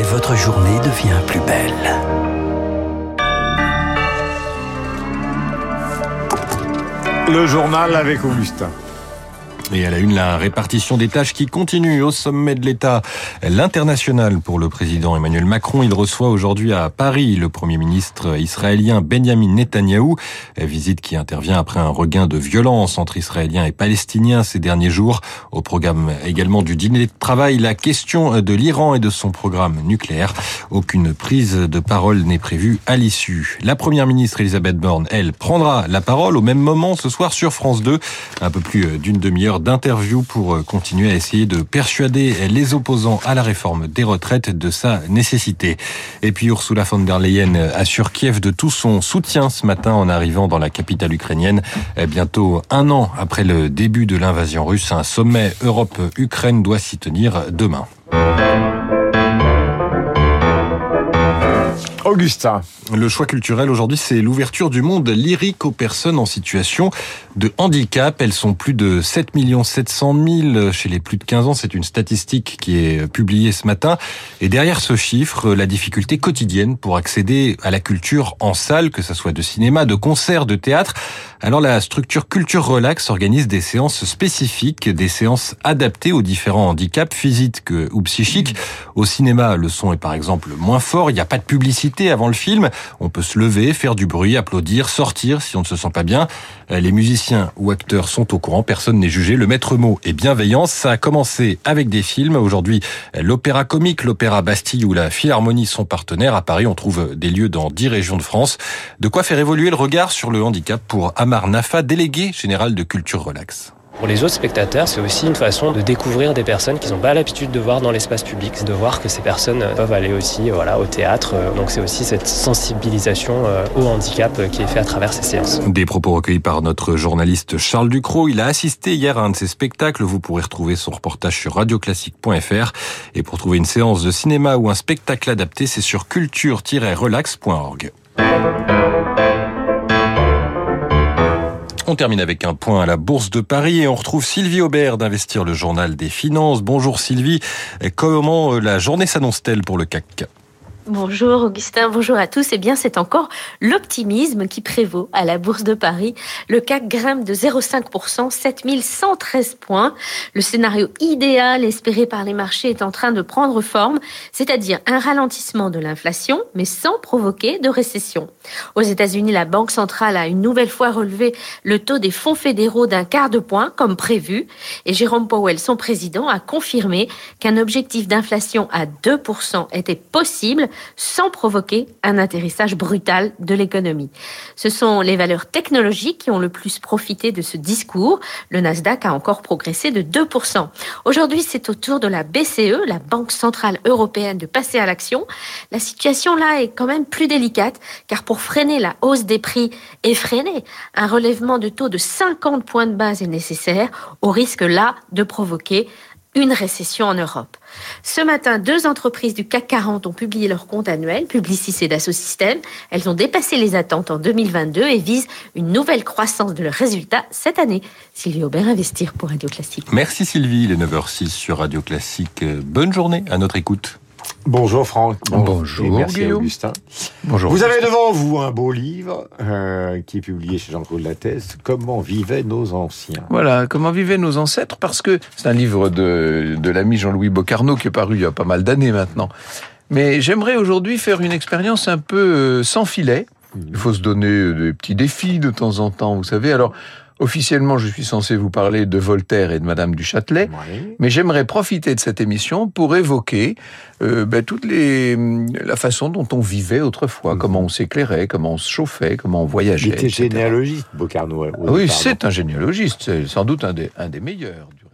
et votre journée devient plus belle. Le journal avec Augustin. Et à la une, la répartition des tâches qui continue au sommet de l'État. L'international pour le président Emmanuel Macron. Il reçoit aujourd'hui à Paris le premier ministre israélien Benjamin Netanyahou. Visite qui intervient après un regain de violence entre Israéliens et Palestiniens ces derniers jours. Au programme également du dîner de travail, la question de l'Iran et de son programme nucléaire. Aucune prise de parole n'est prévue à l'issue. La première ministre Elisabeth Borne, elle, prendra la parole au même moment ce soir sur France 2. Un peu plus d'une demi-heure d'interview pour euh, continuer à essayer de persuader les opposants à la réforme des retraites de sa nécessité. Et puis Ursula von der Leyen assure Kiev de tout son soutien ce matin en arrivant dans la capitale ukrainienne. Bientôt un an après le début de l'invasion russe, un sommet Europe-Ukraine doit s'y tenir demain. Augustin. Le choix culturel aujourd'hui, c'est l'ouverture du monde lyrique aux personnes en situation de handicap. Elles sont plus de 7 700 000 chez les plus de 15 ans. C'est une statistique qui est publiée ce matin. Et derrière ce chiffre, la difficulté quotidienne pour accéder à la culture en salle, que ce soit de cinéma, de concert, de théâtre. Alors la structure Culture Relax organise des séances spécifiques, des séances adaptées aux différents handicaps physiques ou psychiques. Au cinéma, le son est par exemple moins fort, il n'y a pas de publicité avant le film. On peut se lever, faire du bruit, applaudir, sortir si on ne se sent pas bien. Euh, les musiciens ou acteurs sont au courant, personne n'est jugé. Le maître mot est bienveillance. Ça a commencé avec des films. Aujourd'hui, l'opéra comique, l'opéra Bastille ou la Philharmonie sont partenaires. À Paris, on trouve des lieux dans dix régions de France. De quoi faire évoluer le regard sur le handicap pour Amar Nafa, délégué général de Culture Relax. Pour les autres spectateurs, c'est aussi une façon de découvrir des personnes qu'ils n'ont pas l'habitude de voir dans l'espace public, de voir que ces personnes peuvent aller aussi voilà, au théâtre. Donc c'est aussi cette sensibilisation euh, au handicap euh, qui est faite à travers ces séances. Des propos recueillis par notre journaliste Charles Ducrot. Il a assisté hier à un de ces spectacles. Vous pourrez retrouver son reportage sur radioclassique.fr. Et pour trouver une séance de cinéma ou un spectacle adapté, c'est sur culture-relax.org. On termine avec un point à la Bourse de Paris et on retrouve Sylvie Aubert d'Investir le Journal des Finances. Bonjour Sylvie, comment la journée s'annonce-t-elle pour le CAC? Bonjour Augustin, bonjour à tous. Eh bien, c'est encore l'optimisme qui prévaut à la Bourse de Paris. Le CAC grimpe de 0,5%, 7113 points. Le scénario idéal espéré par les marchés est en train de prendre forme, c'est-à-dire un ralentissement de l'inflation, mais sans provoquer de récession. Aux États-Unis, la Banque centrale a une nouvelle fois relevé le taux des fonds fédéraux d'un quart de point, comme prévu, et Jérôme Powell, son président, a confirmé qu'un objectif d'inflation à 2% était possible sans provoquer un atterrissage brutal de l'économie. Ce sont les valeurs technologiques qui ont le plus profité de ce discours. Le Nasdaq a encore progressé de 2%. Aujourd'hui, c'est au tour de la BCE, la Banque Centrale Européenne, de passer à l'action. La situation là est quand même plus délicate, car pour freiner la hausse des prix freiner un relèvement de taux de 50 points de base est nécessaire, au risque là de provoquer une récession en Europe. Ce matin, deux entreprises du CAC 40 ont publié leur compte annuel, Publicis et Dassault Systèmes. Elles ont dépassé les attentes en 2022 et visent une nouvelle croissance de leurs résultats cette année. Sylvie Aubert, Investir pour Radio Classique. Merci Sylvie, les 9h06 sur Radio Classique. Bonne journée à notre écoute. Bonjour Franck. Bonjour. Et merci Augustin. Bonjour. Vous avez devant vous un beau livre euh, qui est publié chez Jean-Claude Lattès. Comment vivaient nos anciens Voilà, comment vivaient nos ancêtres Parce que c'est un livre de, de l'ami Jean-Louis Bocarno qui est paru il y a pas mal d'années maintenant. Mais j'aimerais aujourd'hui faire une expérience un peu euh, sans filet. Il faut se donner des petits défis de temps en temps, vous savez. Alors, Officiellement, je suis censé vous parler de Voltaire et de Madame du Châtelet, Oui. mais j'aimerais profiter de cette émission pour évoquer euh, ben, toute les, la façon dont on vivait autrefois, comment on s'éclairait, comment on se chauffait, comment on voyageait. Il était généalogiste, Bocarno. au Ah Oui, c'est un généalogiste, c'est sans doute un des, un des meilleurs. du